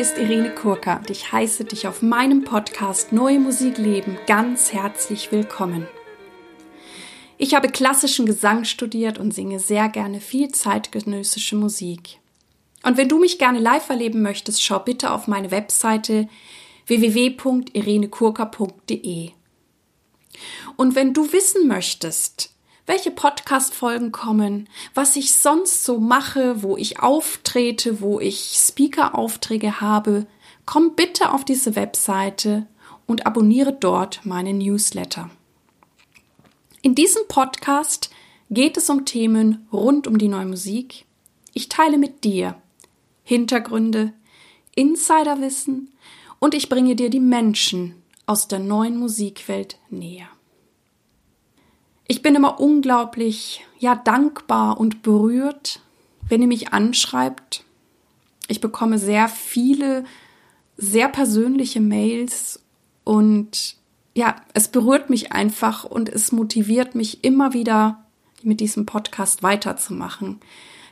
Name ist Irene Kurka und ich heiße dich auf meinem Podcast Neue Musik leben ganz herzlich willkommen. Ich habe klassischen Gesang studiert und singe sehr gerne viel zeitgenössische Musik. Und wenn du mich gerne live erleben möchtest, schau bitte auf meine Webseite www.irenekurka.de. Und wenn du wissen möchtest, welche Podcast-Folgen kommen, was ich sonst so mache, wo ich auftrete, wo ich Speaker-Aufträge habe, komm bitte auf diese Webseite und abonniere dort meine Newsletter. In diesem Podcast geht es um Themen rund um die neue Musik. Ich teile mit dir Hintergründe, Insiderwissen und ich bringe dir die Menschen aus der neuen Musikwelt näher. Ich bin immer unglaublich, ja, dankbar und berührt, wenn ihr mich anschreibt. Ich bekomme sehr viele, sehr persönliche Mails und ja, es berührt mich einfach und es motiviert mich immer wieder mit diesem Podcast weiterzumachen.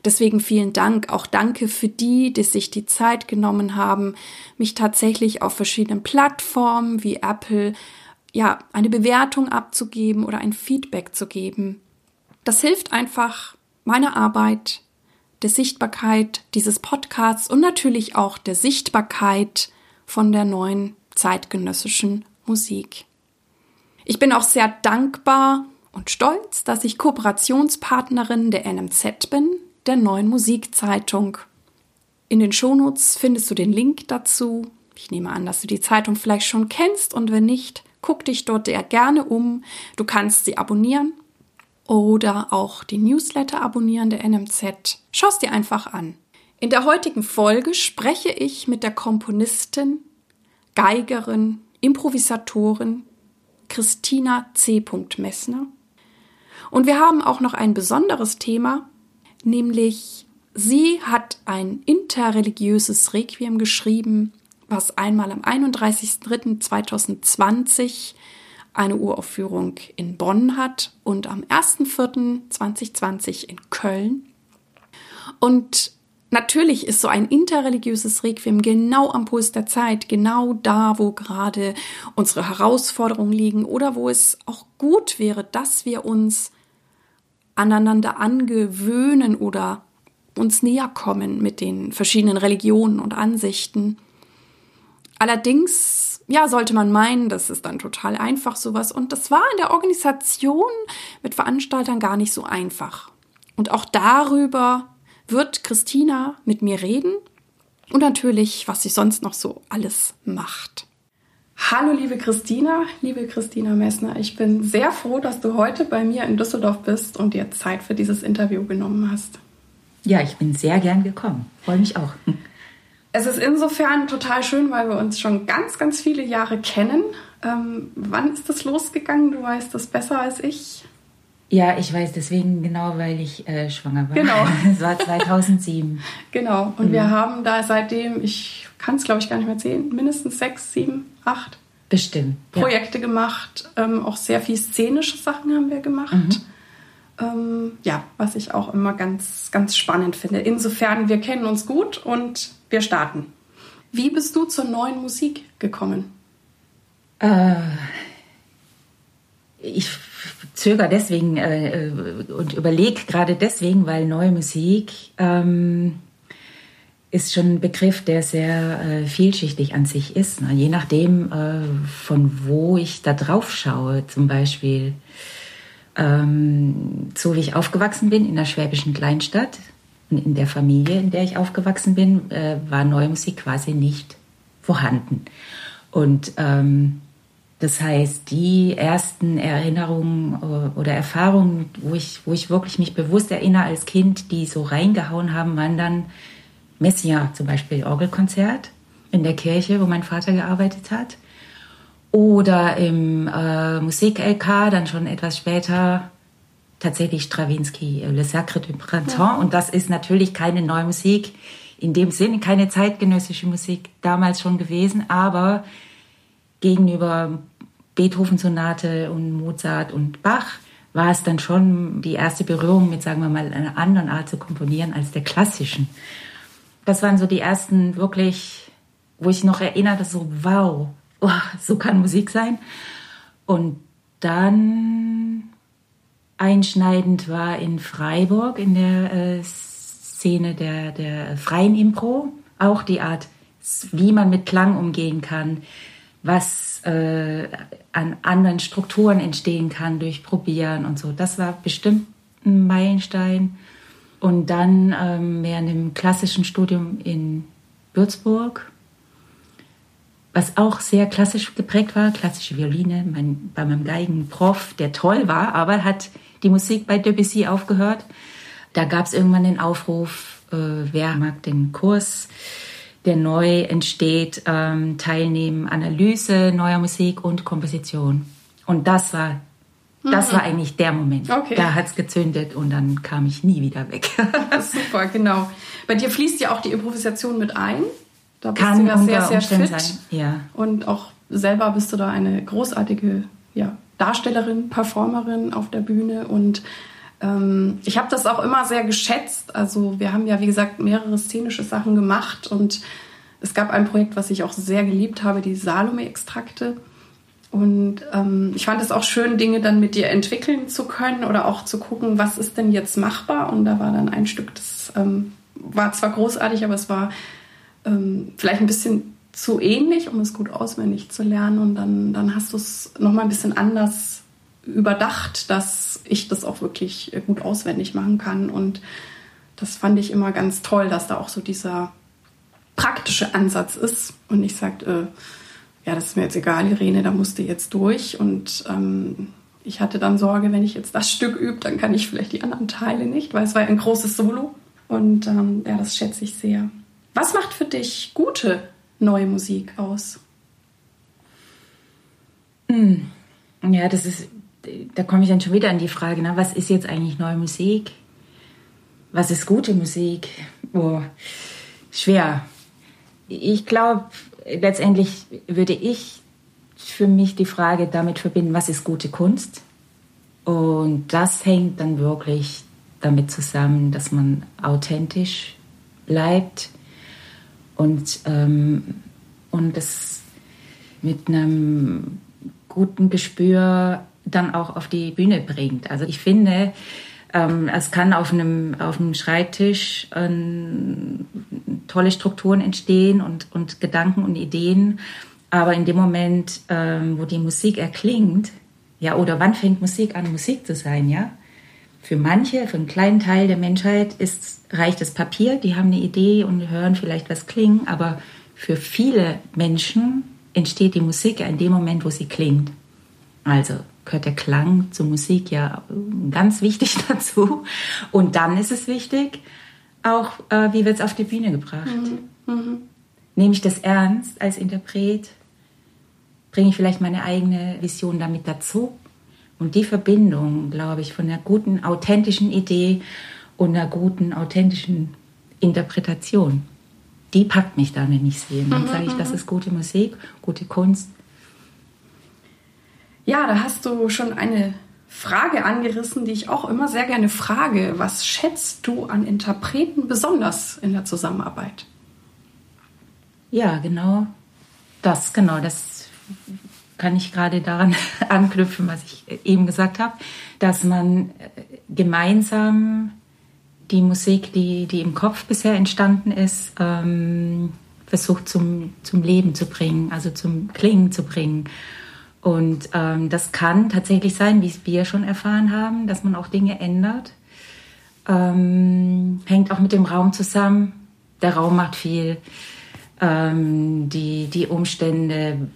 Deswegen vielen Dank. Auch danke für die, die sich die Zeit genommen haben, mich tatsächlich auf verschiedenen Plattformen wie Apple ja, eine Bewertung abzugeben oder ein Feedback zu geben. Das hilft einfach meiner Arbeit, der Sichtbarkeit dieses Podcasts und natürlich auch der Sichtbarkeit von der neuen zeitgenössischen Musik. Ich bin auch sehr dankbar und stolz, dass ich Kooperationspartnerin der NMZ bin, der neuen Musikzeitung. In den Shownotes findest du den Link dazu. Ich nehme an, dass du die Zeitung vielleicht schon kennst und wenn nicht, Guck dich dort sehr gerne um. Du kannst sie abonnieren oder auch die Newsletter abonnieren der NMZ. Schau es dir einfach an. In der heutigen Folge spreche ich mit der Komponistin, Geigerin, Improvisatorin Christina C. Messner. Und wir haben auch noch ein besonderes Thema, nämlich sie hat ein interreligiöses Requiem geschrieben was einmal am 31.03.2020 eine Uraufführung in Bonn hat und am 1.04.2020 in Köln. Und natürlich ist so ein interreligiöses Requiem genau am Puls der Zeit, genau da, wo gerade unsere Herausforderungen liegen oder wo es auch gut wäre, dass wir uns aneinander angewöhnen oder uns näher kommen mit den verschiedenen Religionen und Ansichten. Allerdings, ja, sollte man meinen, das ist dann total einfach sowas. Und das war in der Organisation mit Veranstaltern gar nicht so einfach. Und auch darüber wird Christina mit mir reden und natürlich, was sie sonst noch so alles macht. Hallo liebe Christina, liebe Christina Messner, ich bin sehr froh, dass du heute bei mir in Düsseldorf bist und dir Zeit für dieses Interview genommen hast. Ja, ich bin sehr gern gekommen. Freue mich auch. Es ist insofern total schön, weil wir uns schon ganz, ganz viele Jahre kennen. Ähm, wann ist das losgegangen? Du weißt das besser als ich. Ja, ich weiß deswegen genau, weil ich äh, schwanger war. Genau. Es war 2007. genau. Und mhm. wir haben da seitdem, ich kann es glaube ich gar nicht mehr zählen, mindestens sechs, sieben, acht Bestimmt, ja. Projekte gemacht. Ähm, auch sehr viel szenische Sachen haben wir gemacht. Mhm. Ähm, ja, was ich auch immer ganz, ganz spannend finde. Insofern, wir kennen uns gut und wir starten. Wie bist du zur neuen Musik gekommen? Äh, ich zögere deswegen äh, und überlege gerade deswegen, weil neue Musik ähm, ist schon ein Begriff, der sehr äh, vielschichtig an sich ist. Ne? Je nachdem, äh, von wo ich da drauf schaue, zum Beispiel. Ähm, so wie ich aufgewachsen bin in der schwäbischen Kleinstadt, und in der Familie, in der ich aufgewachsen bin, äh, war neue Musik quasi nicht vorhanden. Und ähm, das heißt, die ersten Erinnerungen äh, oder Erfahrungen, wo ich, wo ich wirklich mich bewusst erinnere als Kind, die so reingehauen haben, waren dann Messia, zum Beispiel Orgelkonzert in der Kirche, wo mein Vater gearbeitet hat. Oder im äh, Musik-LK, dann schon etwas später tatsächlich Stravinsky, Le Sacre du Printemps. Ja. Und das ist natürlich keine neue Musik in dem Sinne, keine zeitgenössische Musik damals schon gewesen, aber gegenüber Beethoven-Sonate und Mozart und Bach war es dann schon die erste Berührung mit, sagen wir mal, einer anderen Art zu komponieren als der klassischen. Das waren so die ersten wirklich wo ich noch erinnere, so wow, oh, so kann Musik sein. Und dann einschneidend war in Freiburg in der äh, Szene der, der freien Impro, auch die Art, wie man mit Klang umgehen kann, was äh, an anderen Strukturen entstehen kann durch Probieren und so. Das war bestimmt ein Meilenstein. Und dann ähm, während dem klassischen Studium in Würzburg, was auch sehr klassisch geprägt war, klassische Violine, mein, bei meinem Geigenprof, der toll war, aber hat die Musik bei Debussy aufgehört. Da gab es irgendwann den Aufruf, äh, wer mag den Kurs, der neu entsteht, ähm, teilnehmen, Analyse neuer Musik und Komposition. Und das war, das mhm. war eigentlich der Moment. Okay. Da hat es gezündet und dann kam ich nie wieder weg. Super, genau. Bei dir fließt ja auch die Improvisation mit ein. Da bist Kann du ja sehr, sehr fit. Sein. Ja. Und auch selber bist du da eine großartige ja, Darstellerin, Performerin auf der Bühne und ähm, ich habe das auch immer sehr geschätzt. Also wir haben ja, wie gesagt, mehrere szenische Sachen gemacht und es gab ein Projekt, was ich auch sehr geliebt habe, die Salome-Extrakte. Und ähm, ich fand es auch schön, Dinge dann mit dir entwickeln zu können oder auch zu gucken, was ist denn jetzt machbar. Und da war dann ein Stück, das ähm, war zwar großartig, aber es war ähm, vielleicht ein bisschen zu ähnlich, um es gut auswendig zu lernen. Und dann, dann hast du es nochmal ein bisschen anders überdacht, dass ich das auch wirklich gut auswendig machen kann. Und das fand ich immer ganz toll, dass da auch so dieser praktische Ansatz ist und nicht sagt, äh, ja, das ist mir jetzt egal, Irene, da musst du jetzt durch. Und ähm, ich hatte dann Sorge, wenn ich jetzt das Stück übe, dann kann ich vielleicht die anderen Teile nicht, weil es war ein großes Solo. Und ähm, ja, das schätze ich sehr. Was macht für dich gute neue Musik aus? Hm. Ja, das ist, da komme ich dann schon wieder an die Frage, na, was ist jetzt eigentlich neue Musik? Was ist gute Musik? Oh, schwer. Ich glaube, letztendlich würde ich für mich die Frage damit verbinden, was ist gute Kunst? Und das hängt dann wirklich damit zusammen, dass man authentisch bleibt und, ähm, und das mit einem guten Gespür dann auch auf die Bühne bringt. Also ich finde, ähm, es kann auf einem, auf einem Schreibtisch ähm, tolle Strukturen entstehen und, und Gedanken und Ideen. Aber in dem Moment, ähm, wo die Musik erklingt, ja, oder wann fängt Musik an, Musik zu sein, ja? Für manche, für einen kleinen Teil der Menschheit ist, reicht das Papier, die haben eine Idee und hören vielleicht was klingen, aber für viele Menschen entsteht die Musik in dem Moment, wo sie klingt. Also gehört der Klang zur Musik ja ganz wichtig dazu. Und dann ist es wichtig, auch äh, wie wird es auf die Bühne gebracht. Mhm. Mhm. Nehme ich das ernst als Interpret? Bringe ich vielleicht meine eigene Vision damit dazu? Und die Verbindung, glaube ich, von einer guten, authentischen Idee und einer guten, authentischen Interpretation, die packt mich dann, wenn ich sehe. Dann mhm, sage ich, das ist gute Musik, gute Kunst. Ja, da hast du schon eine Frage angerissen, die ich auch immer sehr gerne frage. Was schätzt du an Interpreten besonders in der Zusammenarbeit? Ja, genau das, genau das kann ich gerade daran anknüpfen, was ich eben gesagt habe, dass man äh, gemeinsam die Musik, die, die im Kopf bisher entstanden ist, ähm, versucht zum, zum Leben zu bringen, also zum Klingen zu bringen. Und ähm, das kann tatsächlich sein, wie wir schon erfahren haben, dass man auch Dinge ändert. Ähm, hängt auch mit dem Raum zusammen. Der Raum macht viel. Ähm, die, die Umstände,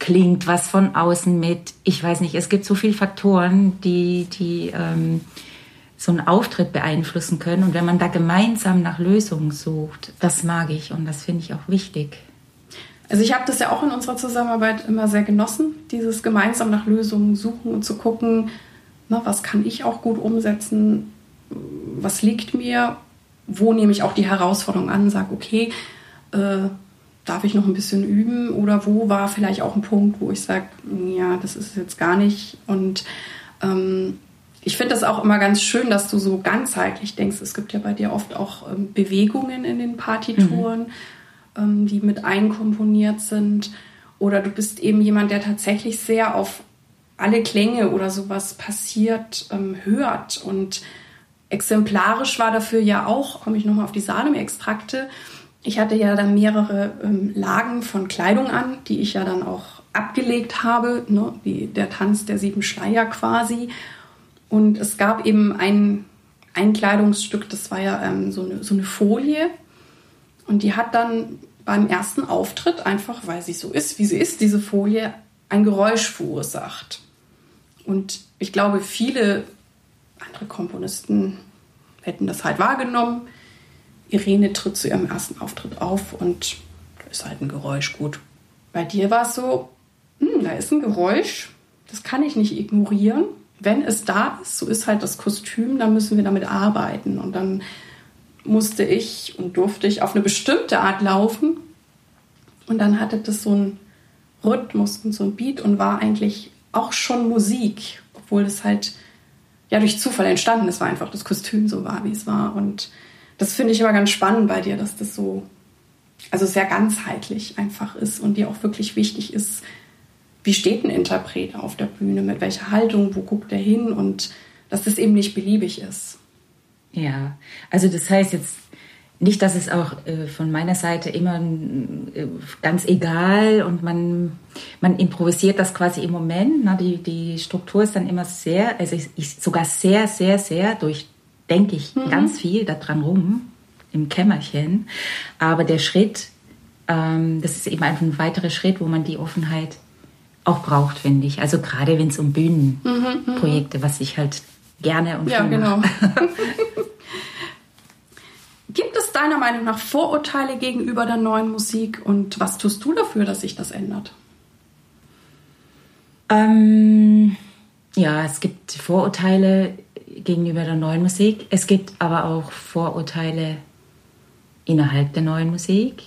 klingt was von außen mit. Ich weiß nicht, es gibt so viele Faktoren, die, die ähm, so einen Auftritt beeinflussen können. Und wenn man da gemeinsam nach Lösungen sucht, das mag ich und das finde ich auch wichtig. Also ich habe das ja auch in unserer Zusammenarbeit immer sehr genossen, dieses gemeinsam nach Lösungen suchen und zu gucken, na, was kann ich auch gut umsetzen, was liegt mir, wo nehme ich auch die Herausforderung an, sage, okay, äh, darf ich noch ein bisschen üben oder wo war vielleicht auch ein Punkt, wo ich sage, ja, das ist jetzt gar nicht. Und ähm, ich finde das auch immer ganz schön, dass du so ganzheitlich denkst. Es gibt ja bei dir oft auch ähm, Bewegungen in den Partituren. Mhm ähm, die mit einkomponiert sind. Oder du bist eben jemand, der tatsächlich sehr auf alle Klänge oder sowas passiert, ähm, hört. Und exemplarisch war dafür ja auch, komme ich nochmal auf die Salem-Extrakte, ich hatte ja dann mehrere ähm, Lagen von Kleidung an, die ich ja dann auch abgelegt habe, ne, wie der Tanz der sieben Schleier quasi. Und es gab eben ein, ein Kleidungsstück, das war ja ähm, so, eine, so eine Folie. Und die hat dann beim ersten Auftritt, einfach weil sie so ist, wie sie ist, diese Folie, ein Geräusch verursacht. Und ich glaube, viele andere Komponisten hätten das halt wahrgenommen. Irene tritt zu ihrem ersten Auftritt auf und da ist halt ein Geräusch gut. Bei dir war es so, hm, da ist ein Geräusch, das kann ich nicht ignorieren. Wenn es da ist, so ist halt das Kostüm, dann müssen wir damit arbeiten. Und dann musste ich und durfte ich auf eine bestimmte Art laufen. Und dann hatte das so einen Rhythmus und so ein Beat und war eigentlich auch schon Musik, obwohl es halt ja durch Zufall entstanden ist, war einfach das Kostüm so war, wie es war. Und das finde ich immer ganz spannend bei dir, dass das so, also sehr ganzheitlich einfach ist und dir auch wirklich wichtig ist, wie steht ein Interpret auf der Bühne, mit welcher Haltung, wo guckt er hin und dass das eben nicht beliebig ist. Ja, also das heißt jetzt nicht, dass es auch äh, von meiner Seite immer äh, ganz egal und man, man improvisiert das quasi im Moment. Ne? Die, die Struktur ist dann immer sehr, also ich, ich sogar sehr, sehr, sehr durchdenke ich mhm. ganz viel daran rum im Kämmerchen. Aber der Schritt, ähm, das ist eben einfach ein weiterer Schritt, wo man die Offenheit auch braucht, finde ich. Also gerade wenn es um Bühnenprojekte, mhm, was ich halt gerne und ja, genau. Gibt es deiner Meinung nach Vorurteile gegenüber der neuen Musik und was tust du dafür, dass sich das ändert? Ähm, ja, es gibt Vorurteile gegenüber der neuen Musik. Es gibt aber auch Vorurteile innerhalb der neuen Musik.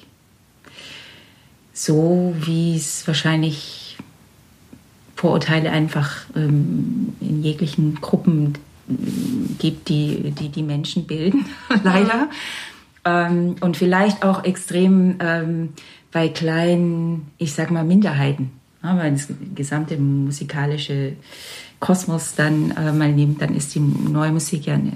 So wie es wahrscheinlich Vorurteile einfach ähm, in jeglichen Gruppen gibt, die die, die Menschen bilden, leider. Ähm, und vielleicht auch extrem ähm, bei kleinen, ich sag mal, Minderheiten. Weil das gesamte musikalische Kosmos dann äh, mal nimmt, dann ist die neue Musik ja eine,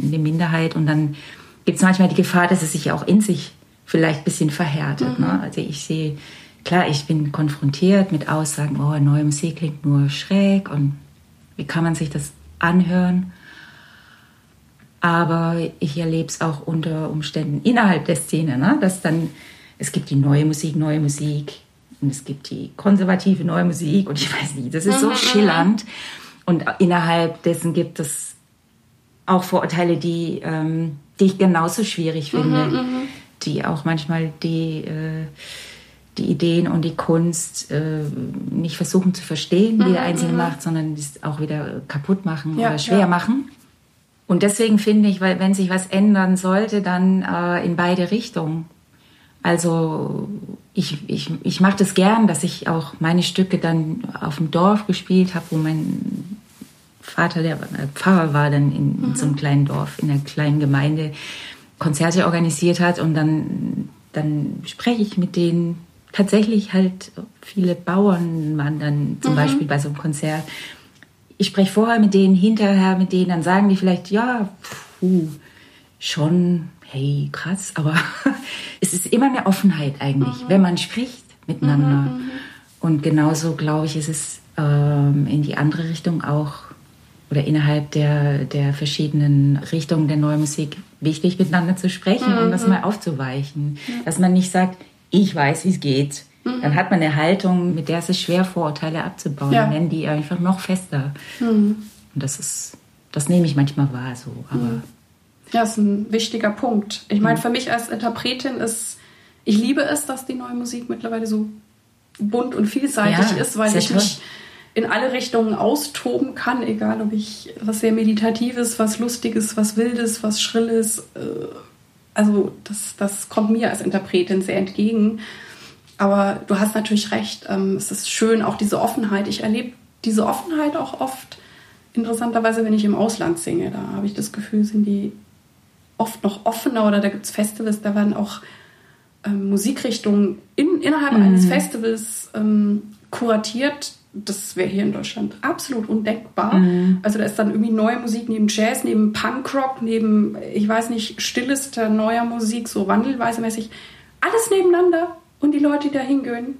eine Minderheit und dann gibt es manchmal die Gefahr, dass es sich auch in sich vielleicht ein bisschen verhärtet. Ne? Mhm. Ne? Also ich sehe, klar, ich bin konfrontiert mit Aussagen, oh, neue Musik klingt nur schräg und wie kann man sich das anhören. Aber ich erlebe es auch unter Umständen innerhalb der Szene, ne? dass dann, es gibt die neue Musik, neue Musik und es gibt die konservative neue Musik und ich weiß nicht, das ist so mhm, mhm. schillernd. Und innerhalb dessen gibt es auch Vorurteile, die, ähm, die ich genauso schwierig mhm, finde, mhm, die auch manchmal die, äh, die Ideen und die Kunst äh, nicht versuchen zu verstehen, wie der mhm, Einzelne mhm. macht, sondern es auch wieder kaputt machen ja, oder schwer ja. machen. Und deswegen finde ich, weil wenn sich was ändern sollte, dann äh, in beide Richtungen. Also ich, ich, ich mache das gern, dass ich auch meine Stücke dann auf dem Dorf gespielt habe, wo mein Vater, der Pfarrer war, dann in, in so einem mhm. kleinen Dorf, in einer kleinen Gemeinde Konzerte organisiert hat und dann, dann spreche ich mit denen tatsächlich halt viele Bauern waren dann zum mhm. Beispiel bei so einem Konzert. Ich spreche vorher mit denen, hinterher mit denen, dann sagen die vielleicht, ja, puh, schon, hey, krass, aber es ist immer eine Offenheit eigentlich, mhm. wenn man spricht miteinander. Mhm, mhm. Und genauso, glaube ich, ist es ähm, in die andere Richtung auch oder innerhalb der, der verschiedenen Richtungen der neuen Musik wichtig, miteinander zu sprechen, um das mhm. mal aufzuweichen. Dass man nicht sagt, ich weiß, wie es geht. Mhm. Dann hat man eine Haltung, mit der es ist schwer, Vorurteile abzubauen. Ja. Dann werden die einfach noch fester. Mhm. Und das ist, das nehme ich manchmal wahr so. Aber mhm. Ja, das ist ein wichtiger Punkt. Ich meine, mhm. für mich als Interpretin ist, ich liebe es, dass die neue Musik mittlerweile so bunt und vielseitig ja, ist, weil ich mich in alle Richtungen austoben kann, egal ob ich was sehr Meditatives, was Lustiges, was Wildes, was Schrilles. Äh, also das, das kommt mir als Interpretin sehr entgegen. Aber du hast natürlich recht, ähm, es ist schön, auch diese Offenheit. Ich erlebe diese Offenheit auch oft, interessanterweise, wenn ich im Ausland singe. Da habe ich das Gefühl, sind die oft noch offener oder da gibt es Festivals, da werden auch ähm, Musikrichtungen in, innerhalb mhm. eines Festivals ähm, kuratiert, das wäre hier in Deutschland absolut undenkbar. Mhm. Also da ist dann irgendwie neue Musik neben Jazz, neben Punkrock, neben, ich weiß nicht, stillester neuer Musik, so wandelweise mäßig. Alles nebeneinander und die Leute, die da hingehen,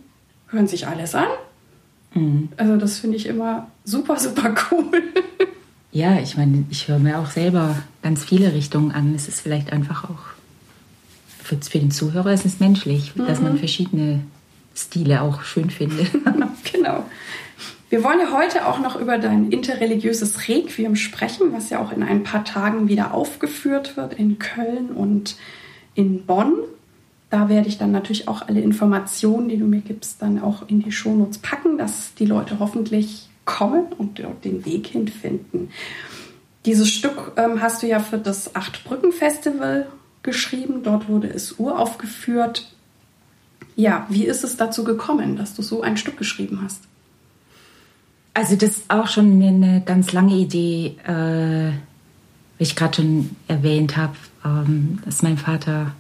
hören sich alles an. Mhm. Also das finde ich immer super, super cool. ja, ich meine, ich höre mir auch selber ganz viele Richtungen an. Es ist vielleicht einfach auch für, für den Zuhörer ist es menschlich, mhm. dass man verschiedene Stile auch schön findet. genau. Wir wollen ja heute auch noch über dein interreligiöses Requiem sprechen, was ja auch in ein paar Tagen wieder aufgeführt wird in Köln und in Bonn. Da werde ich dann natürlich auch alle Informationen, die du mir gibst, dann auch in die Shownotes packen, dass die Leute hoffentlich kommen und dort den Weg hinfinden. Dieses Stück ähm, hast du ja für das Acht-Brücken-Festival geschrieben. Dort wurde es uraufgeführt. Ja, wie ist es dazu gekommen, dass du so ein Stück geschrieben hast? Also das ist auch schon eine ganz lange Idee, äh, wie ich gerade schon erwähnt habe, ähm, dass mein Vater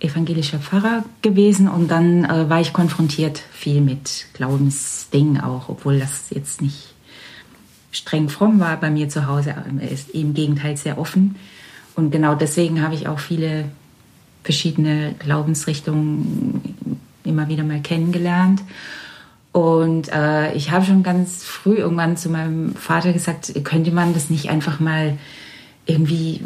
evangelischer Pfarrer gewesen und dann äh, war ich konfrontiert viel mit Glaubensdingen auch, obwohl das jetzt nicht streng fromm war bei mir zu Hause. Ist im Gegenteil sehr offen. Und genau deswegen habe ich auch viele verschiedene Glaubensrichtungen immer wieder mal kennengelernt. Und äh, ich habe schon ganz früh irgendwann zu meinem Vater gesagt, könnte man das nicht einfach mal irgendwie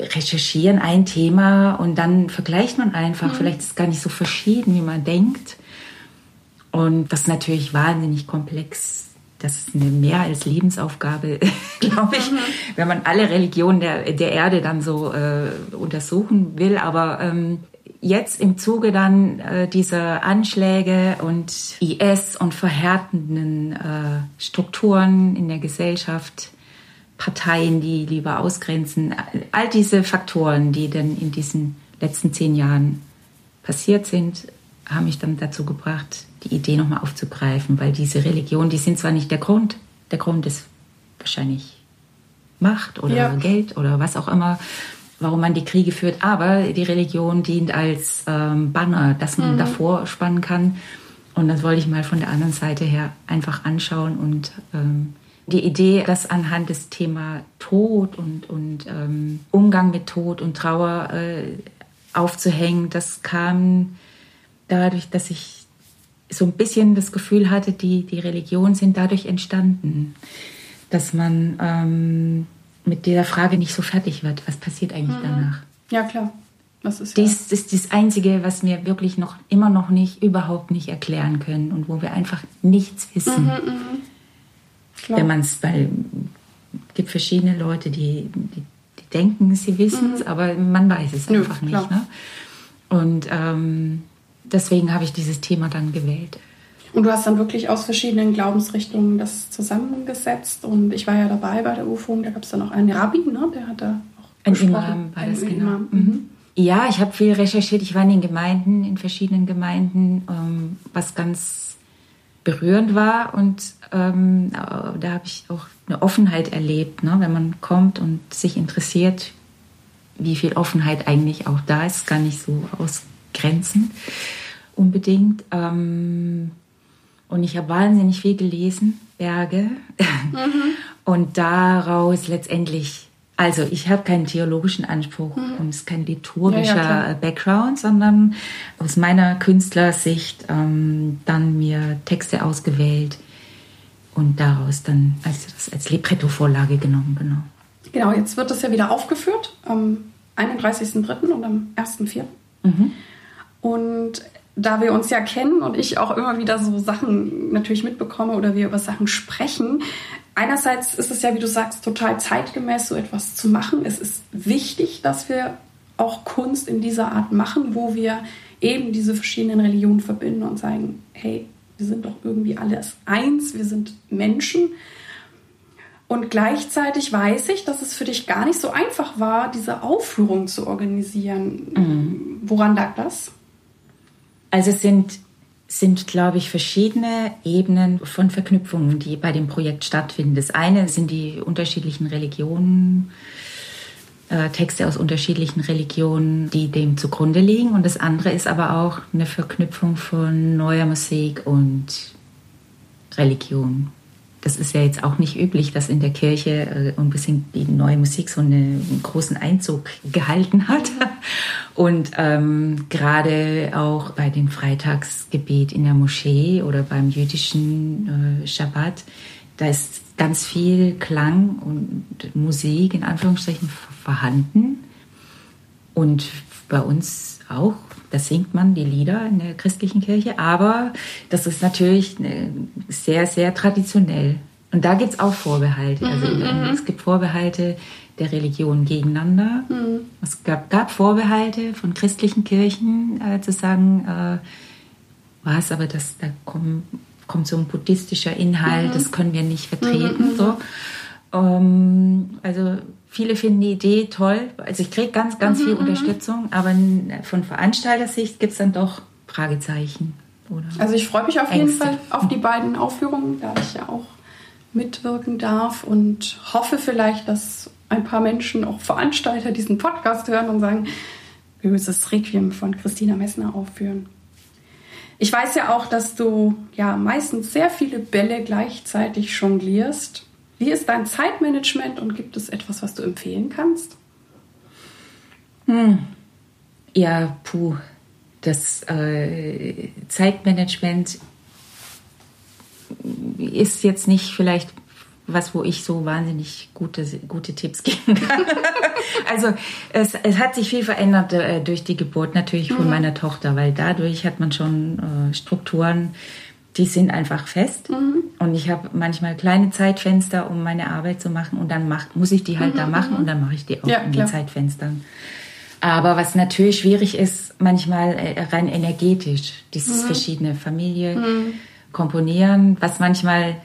recherchieren, ein Thema und dann vergleicht man einfach. Mhm. Vielleicht ist es gar nicht so verschieden, wie man denkt. Und das ist natürlich wahnsinnig komplex. Das ist eine mehr als Lebensaufgabe, glaube ich, mhm. wenn man alle Religionen der, der Erde dann so äh, untersuchen will. Aber ähm, jetzt im Zuge dann äh, dieser Anschläge und IS und verhärtenden äh, Strukturen in der Gesellschaft, Parteien, die lieber ausgrenzen, all diese Faktoren, die dann in diesen letzten zehn Jahren passiert sind, haben mich dann dazu gebracht, die Idee nochmal aufzugreifen, weil diese Religionen, die sind zwar nicht der Grund, der Grund ist wahrscheinlich Macht oder ja. Geld oder was auch immer, warum man die Kriege führt, aber die Religion dient als ähm, Banner, dass man mhm. davor spannen kann. Und das wollte ich mal von der anderen Seite her einfach anschauen und ähm, die Idee, das anhand des Thema Tod und, und ähm, Umgang mit Tod und Trauer äh, aufzuhängen, das kam dadurch, dass ich so ein bisschen das Gefühl hatte, die, die Religionen sind dadurch entstanden, dass man ähm, mit dieser Frage nicht so fertig wird. Was passiert eigentlich mhm. danach? Ja, klar. Das ist, Dies ja. ist das Einzige, was wir wirklich noch immer noch nicht, überhaupt nicht erklären können und wo wir einfach nichts wissen. Mhm, mh. Wenn man es, es gibt verschiedene Leute, die, die, die denken, sie wissen es, mhm. aber man weiß es einfach Nö, nicht. Ne? Und ähm, deswegen habe ich dieses Thema dann gewählt. Und du hast dann wirklich aus verschiedenen Glaubensrichtungen das zusammengesetzt. Und ich war ja dabei bei der UFO, da gab es dann auch einen Rabbi, ne? der hat da auch Ein gesprochen. Imam war das, genau. Imam. Mhm. Ja, ich habe viel recherchiert. Ich war in den Gemeinden, in verschiedenen Gemeinden, ähm, was ganz berührend war. Und ähm, da habe ich auch eine Offenheit erlebt, ne? wenn man kommt und sich interessiert, wie viel Offenheit eigentlich auch da ist, gar nicht so ausgrenzen unbedingt. Ähm, und ich habe wahnsinnig viel gelesen, Berge. Mhm. Und daraus letztendlich, also ich habe keinen theologischen Anspruch mhm. und es ist kein liturgischer ja, ja, Background, sondern aus meiner Künstlersicht ähm, dann mir Texte ausgewählt und daraus dann als, als Libretto-Vorlage genommen, genau. Genau, jetzt wird das ja wieder aufgeführt am 31.03. und am 1.04. Mhm. Und da wir uns ja kennen und ich auch immer wieder so Sachen natürlich mitbekomme oder wir über Sachen sprechen, einerseits ist es ja, wie du sagst, total zeitgemäß, so etwas zu machen. Es ist wichtig, dass wir auch Kunst in dieser Art machen, wo wir eben diese verschiedenen Religionen verbinden und sagen, hey, wir sind doch irgendwie alles eins, wir sind Menschen. Und gleichzeitig weiß ich, dass es für dich gar nicht so einfach war, diese Aufführung zu organisieren. Mhm. Woran lag das? Also es sind, sind, glaube ich, verschiedene Ebenen von Verknüpfungen, die bei dem Projekt stattfinden. Das eine sind die unterschiedlichen Religionen, äh, Texte aus unterschiedlichen Religionen, die dem zugrunde liegen. Und das andere ist aber auch eine Verknüpfung von neuer Musik und Religion. Das ist ja jetzt auch nicht üblich, dass in der Kirche äh, ein bisschen die neue Musik so eine, einen großen Einzug gehalten hat. Und ähm, gerade auch bei den Freitagsgebet in der Moschee oder beim jüdischen äh, Schabbat, da ist ganz viel Klang und Musik in Anführungsstrichen vorhanden. Und bei uns auch, da singt man die Lieder in der christlichen Kirche, aber das ist natürlich sehr, sehr traditionell. Und da gibt es auch Vorbehalte. Also mhm. es gibt Vorbehalte der Religion gegeneinander. Mhm. Es gab, gab, Vorbehalte von christlichen Kirchen äh, zu sagen, äh, was, aber das, da kommen kommt so ein buddhistischer Inhalt, mhm. das können wir nicht vertreten. Mhm. So. Ähm, also viele finden die Idee toll. Also ich kriege ganz, ganz mhm. viel mhm. Unterstützung, aber von Veranstaltersicht gibt es dann doch Fragezeichen. Oder also ich freue mich auf Ängste. jeden Fall auf die beiden Aufführungen, da ich ja auch mitwirken darf und hoffe vielleicht, dass ein paar Menschen, auch Veranstalter, diesen Podcast hören und sagen, wir müssen das Requiem von Christina Messner aufführen. Ich weiß ja auch, dass du ja meistens sehr viele Bälle gleichzeitig jonglierst. Wie ist dein Zeitmanagement und gibt es etwas, was du empfehlen kannst? Hm. Ja, puh. Das äh, Zeitmanagement ist jetzt nicht vielleicht was, wo ich so wahnsinnig gute, gute Tipps geben kann. also es, es hat sich viel verändert äh, durch die Geburt natürlich von mhm. meiner Tochter, weil dadurch hat man schon äh, Strukturen, die sind einfach fest. Mhm. Und ich habe manchmal kleine Zeitfenster, um meine Arbeit zu machen. Und dann mach, muss ich die halt mhm. da machen und dann mache ich die auch ja, in den Zeitfenstern. Aber was natürlich schwierig ist, manchmal äh, rein energetisch, dieses mhm. verschiedene Familie mhm. komponieren, was manchmal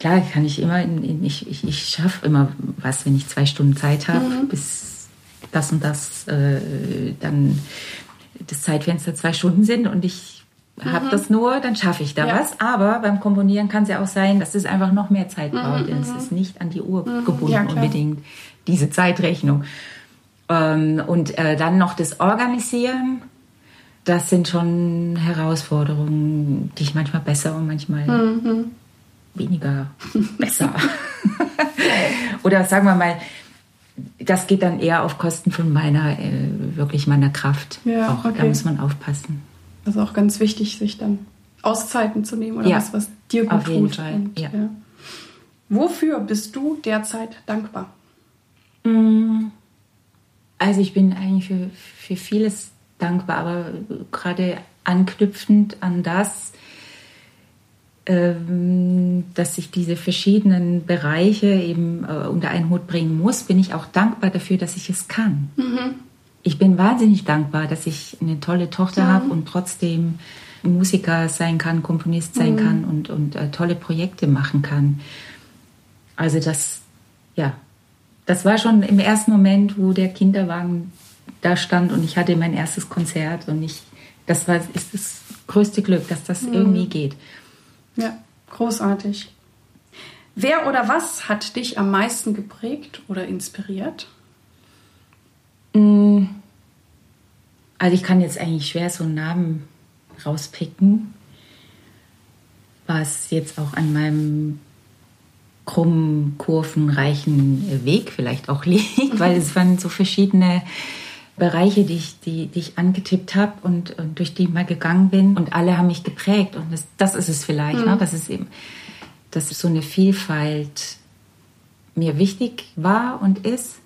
klar kann ich immer, ich, ich, ich schaffe immer was, wenn ich zwei Stunden Zeit habe, mhm. bis das und das äh, dann das Zeitfenster zwei Stunden sind und ich mhm. habe das nur, dann schaffe ich da ja. was. Aber beim Komponieren kann es ja auch sein, dass es einfach noch mehr Zeit mhm, braucht. Mhm. Es ist nicht an die Uhr mhm. gebunden ja, unbedingt, diese Zeitrechnung. Ähm, und äh, dann noch das Organisieren. Das sind schon Herausforderungen, die ich manchmal besser und manchmal mhm weniger besser. Oder sagen wir mal, das geht dann eher auf Kosten von meiner, äh, wirklich meiner Kraft. Ja, auch, okay. Da muss man aufpassen. Das ist auch ganz wichtig, sich dann Auszeiten zu nehmen oder ja, was, was dir gut auf jeden tut. Fall. Und, ja. ja. Wofür bist du derzeit dankbar? Mm, also ich bin eigentlich für, für vieles dankbar, aber gerade anknüpfend an das, ähm, dass ich diese verschiedenen Bereiche eben äh, unter einen Hut bringen muss, bin ich auch dankbar dafür, dass ich es kann. Mhm. Ich bin wahnsinnig dankbar, dass ich eine tolle Tochter mhm. habe und trotzdem Musiker sein kann, Komponist sein mhm. kann und, und äh, tolle Projekte machen kann. Also das, ja, das war schon im ersten Moment, wo der Kinderwagen da stand und ich hatte mein erstes Konzert und ich, das war, ist das größte Glück, dass das mhm. irgendwie geht. Ja, großartig. Wer oder was hat dich am meisten geprägt oder inspiriert? Mm. Also ich kann jetzt eigentlich schwer so einen Namen rauspicken, was jetzt auch an meinem krummen, kurvenreichen Weg vielleicht auch liegt, weil es waren so verschiedene Bereiche, die ich, die, die ich angetippt habe und, und, durch die ich mal gegangen bin. Und alle haben mich geprägt. Und das, das ist es vielleicht. Mhm. Ne? Das ist eben, dass so eine Vielfalt mir wichtig war und ist.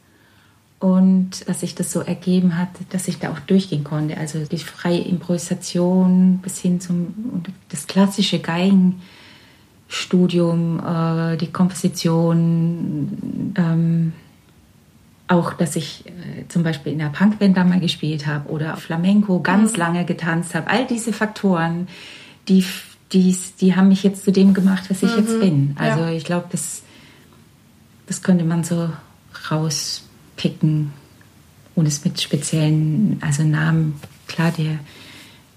Und dass sich das so ergeben hat, dass ich da auch durchgehen konnte. Also die freie Improvisation bis hin zum das klassische Geigenstudium, äh, die Komposition, ähm, auch, dass ich äh, zum Beispiel in der Punkband da mal gespielt habe oder Flamenco ganz mhm. lange getanzt habe. All diese Faktoren, die, die, die haben mich jetzt zu dem gemacht, was ich mhm. jetzt bin. Also ja. ich glaube, das, das könnte man so rauspicken, ohne es mit speziellen also Namen. Klar, der,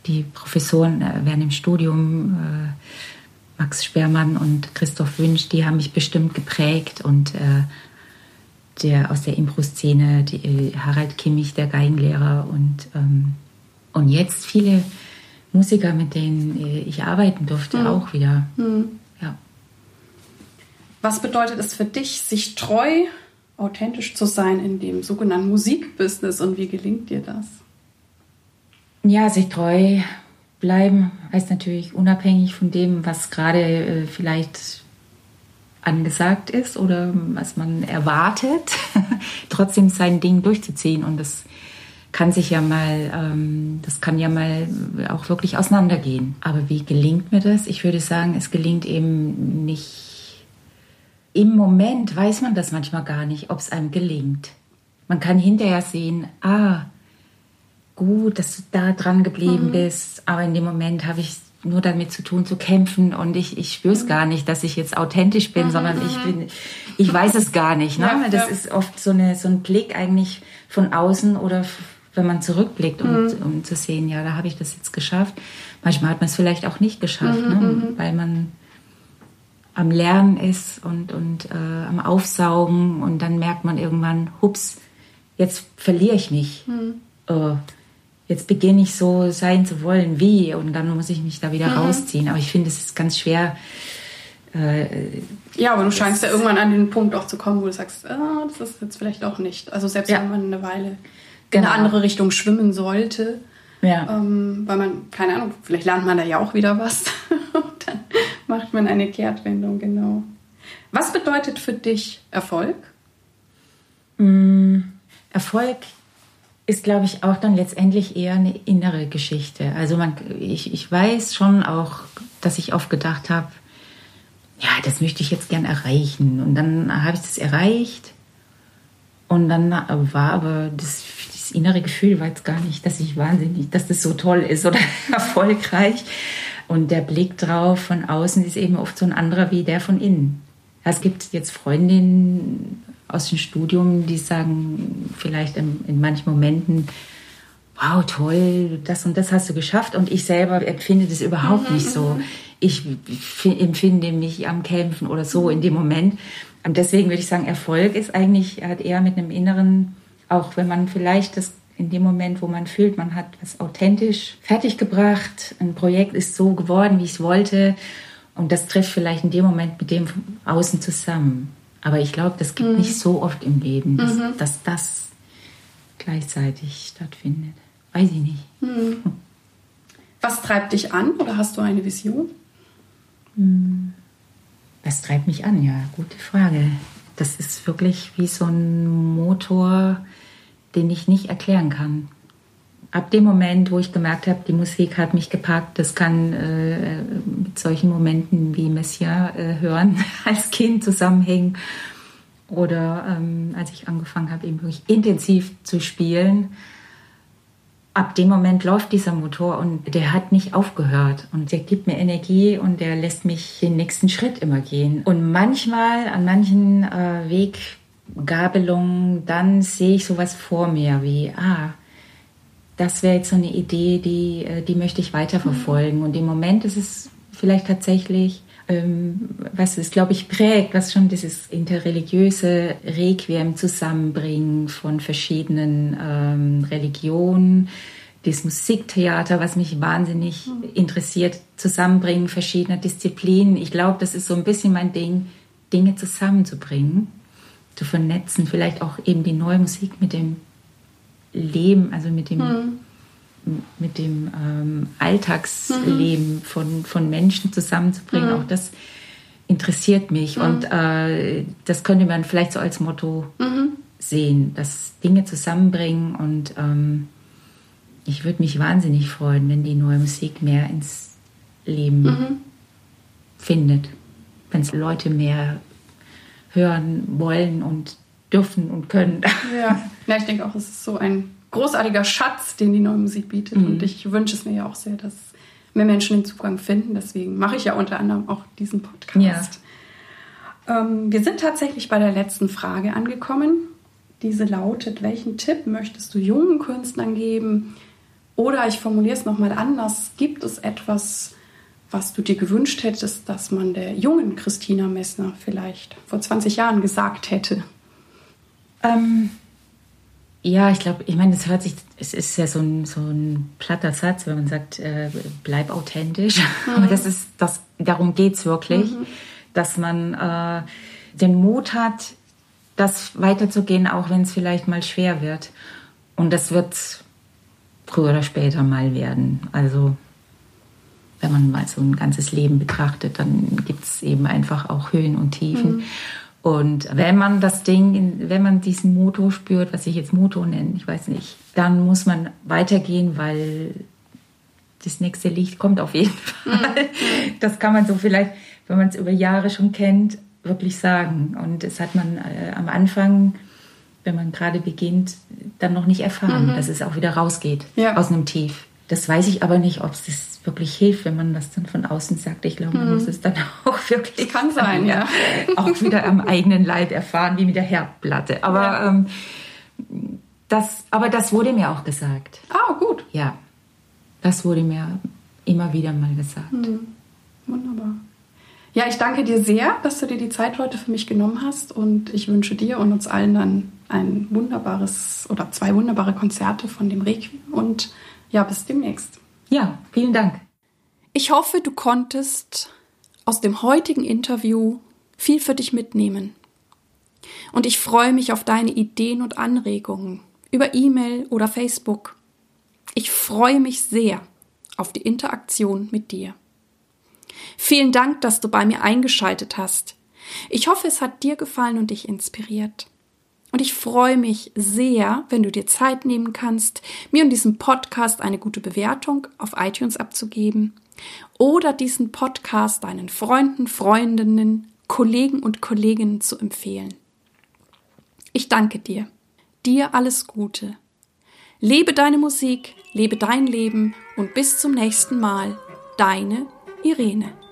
die Professoren äh, während im Studium, äh, Max Sperrmann und Christoph Wünsch, die haben mich bestimmt geprägt und äh, der aus der Impro-Szene, die, Harald Kimmich, der Geigenlehrer und, ähm, und jetzt viele Musiker, mit denen äh, ich arbeiten durfte, mhm. auch wieder. Mhm. Ja. Was bedeutet es für dich, sich treu, authentisch zu sein in dem sogenannten Musikbusiness und wie gelingt dir das? Ja, sich treu bleiben heißt natürlich unabhängig von dem, was gerade äh, vielleicht angesagt ist oder was man erwartet, trotzdem sein Ding durchzuziehen. Und das kann sich ja mal, ähm, das kann ja mal auch wirklich auseinandergehen. Aber wie gelingt mir das? Ich würde sagen, es gelingt eben nicht. Im Moment weiß man das manchmal gar nicht, ob es einem gelingt. Man kann hinterher sehen, ah, gut, dass du da dran geblieben mhm. bist, aber in dem Moment habe ich nur damit zu tun, zu kämpfen und ich, ich spüre es mhm. gar nicht, dass ich jetzt authentisch bin, mhm. sondern ich mhm. bin, ich weiß es gar nicht. Ne? Ja, das ja. ist oft so, eine, so ein Blick eigentlich von außen oder wenn man zurückblickt, um, mhm. um zu sehen, ja, da habe ich das jetzt geschafft. Manchmal hat man es vielleicht auch nicht geschafft, mhm, ne? Weil man am Lernen ist und, und äh, am Aufsaugen und dann merkt man irgendwann, hups, jetzt verliere ich mich. Äh, jetzt beginne ich so sein zu wollen wie und dann muss ich mich da wieder mhm. rausziehen. Aber ich finde, es ist ganz schwer. Äh, ja, aber du scheinst ja irgendwann an den Punkt auch zu kommen, wo du sagst, ah, das ist jetzt vielleicht auch nicht. Also selbst ja. wenn man eine Weile genau. in eine andere Richtung schwimmen sollte, ja. ähm, weil man, keine Ahnung, vielleicht lernt man da ja auch wieder was macht man eine Kehrtwendung, genau. Was bedeutet für dich Erfolg? Mm, Erfolg ist, glaube ich, auch dann letztendlich eher eine innere Geschichte. Also man, ich, ich weiß schon auch, dass ich oft gedacht habe, ja, das möchte ich jetzt gern erreichen. Und dann habe ich das erreicht. Und dann war aber das, das innere Gefühl war jetzt gar nicht, dass ich wahnsinnig, dass das so toll ist oder erfolgreich. Und der Blick drauf von außen ist eben oft so ein anderer wie der von innen. Es gibt jetzt Freundinnen aus dem Studium, die sagen vielleicht in, in manchen Momenten, wow, toll, das und das hast du geschafft. Und ich selber empfinde das überhaupt mhm, nicht so. Mhm. Ich empfinde mich am Kämpfen oder so in dem Moment. Und deswegen würde ich sagen, Erfolg ist eigentlich hat eher mit einem inneren, auch wenn man vielleicht das in dem Moment, wo man fühlt, man hat was authentisch fertiggebracht, ein Projekt ist so geworden, wie ich es wollte. Und das trifft vielleicht in dem Moment mit dem Außen zusammen. Aber ich glaube, das gibt mhm. nicht so oft im Leben, dass, mhm. dass, das gleichzeitig stattfindet. Weiß ich nicht. Mhm. Was treibt dich an oder hast du eine Vision? Hm. Was treibt mich an? Ja, gute Frage. Das ist wirklich wie so ein Motor, den ich nicht erklären kann ab dem Moment, wo ich gemerkt habe, die Musik hat mich gepackt, das kann äh, mit solchen Momenten wie Messiah äh, hören als Kind zusammenhängen oder ähm, als ich angefangen habe, eben wirklich intensiv zu spielen. Ab dem Moment läuft dieser Motor und der hat nicht aufgehört und der gibt mir Energie und der lässt mich den nächsten Schritt immer gehen. Und manchmal an manchen äh, Weggabelungen, dann sehe ich sowas vor mir wie, ah, das wäre jetzt so eine Idee, die, äh, die möchte ich weiterverfolgen. Mhm. Und im Moment ist es vielleicht tatsächlich, ähm, was es, glaube ich, prägt, was schon dieses interreligiöse Requiem zusammenbringen von verschiedenen ähm, Religionen, das Musiktheater, was mich wahnsinnig mhm. interessiert, zusammenbringen verschiedener Disziplinen. Ich glaube, das ist so ein bisschen mein Ding, Dinge zusammenzubringen, zu vernetzen, vielleicht auch eben die neue Musik mit dem Leben, also mit dem, hm. mit dem ähm, Alltagsleben mhm. von, von Menschen zusammenzubringen. Mhm. Auch das interessiert mich. Mhm. Und äh, das könnte man vielleicht so als Motto mhm. sehen, dass Dinge zusammenbringen. Und ähm, ich würde mich wahnsinnig freuen, wenn die neue Musik mehr ins Leben mhm. findet. Wenn es Leute mehr hören wollen und dürfen und können. Ja, ja ich denke auch, es ist so ein großartiger Schatz, den die neue Musik bietet. Mhm. Und ich wünsche es mir ja auch sehr, dass mehr Menschen den Zugang finden. Deswegen mache ich ja unter anderem auch diesen Podcast. Ja. Ähm, wir sind tatsächlich bei der letzten Frage angekommen. Diese lautet, welchen Tipp möchtest du jungen Künstlern geben? Oder ich formuliere es nochmal anders. Gibt es etwas, was du dir gewünscht hättest, dass man der jungen Christina Messner vielleicht vor 20 Jahren gesagt hätte? Ähm, ja, ich glaube, ich meine, es hört sich, es ist ja so ein, so ein platter Satz, wenn man sagt, äh, bleib authentisch. Mhm. Aber das ist, das, darum geht's wirklich, mhm. dass man äh, den Mut hat, das weiterzugehen, auch wenn es vielleicht mal schwer wird. Und das wird früher oder später mal werden. Also wenn man mal so ein ganzes Leben betrachtet, dann gibt es eben einfach auch Höhen und Tiefen. Mhm. Und wenn man das Ding, wenn man diesen Motor spürt, was ich jetzt Motor nenne, ich weiß nicht, dann muss man weitergehen, weil das nächste Licht kommt auf jeden Fall. Mhm. Das kann man so vielleicht, wenn man es über Jahre schon kennt, wirklich sagen. Und das hat man äh, am Anfang, wenn man gerade beginnt, dann noch nicht erfahren, mhm. dass es auch wieder rausgeht ja. aus einem Tief. Das weiß ich aber nicht, ob es das wirklich hilft, wenn man das dann von außen sagt. Ich glaube, man hm. muss es dann auch wirklich. Kann sein, ja. Auch wieder am eigenen Leib erfahren, wie mit der Herdplatte. Aber, ja. ähm, das, aber das wurde mir auch gesagt. Ah, gut. Ja, das wurde mir immer wieder mal gesagt. Hm. Wunderbar. Ja, ich danke dir sehr, dass du dir die Zeit heute für mich genommen hast und ich wünsche dir und uns allen dann ein wunderbares oder zwei wunderbare Konzerte von dem Requiem und ja, bis demnächst. Ja, vielen Dank. Ich hoffe, du konntest aus dem heutigen Interview viel für dich mitnehmen. Und ich freue mich auf deine Ideen und Anregungen über E-Mail oder Facebook. Ich freue mich sehr auf die Interaktion mit dir. Vielen Dank, dass du bei mir eingeschaltet hast. Ich hoffe, es hat dir gefallen und dich inspiriert. Und ich freue mich sehr, wenn du dir Zeit nehmen kannst, mir und diesem Podcast eine gute Bewertung auf iTunes abzugeben oder diesen Podcast deinen Freunden, Freundinnen, Kollegen und Kolleginnen zu empfehlen. Ich danke dir. Dir alles Gute. Lebe deine Musik, lebe dein Leben und bis zum nächsten Mal. Deine Irene.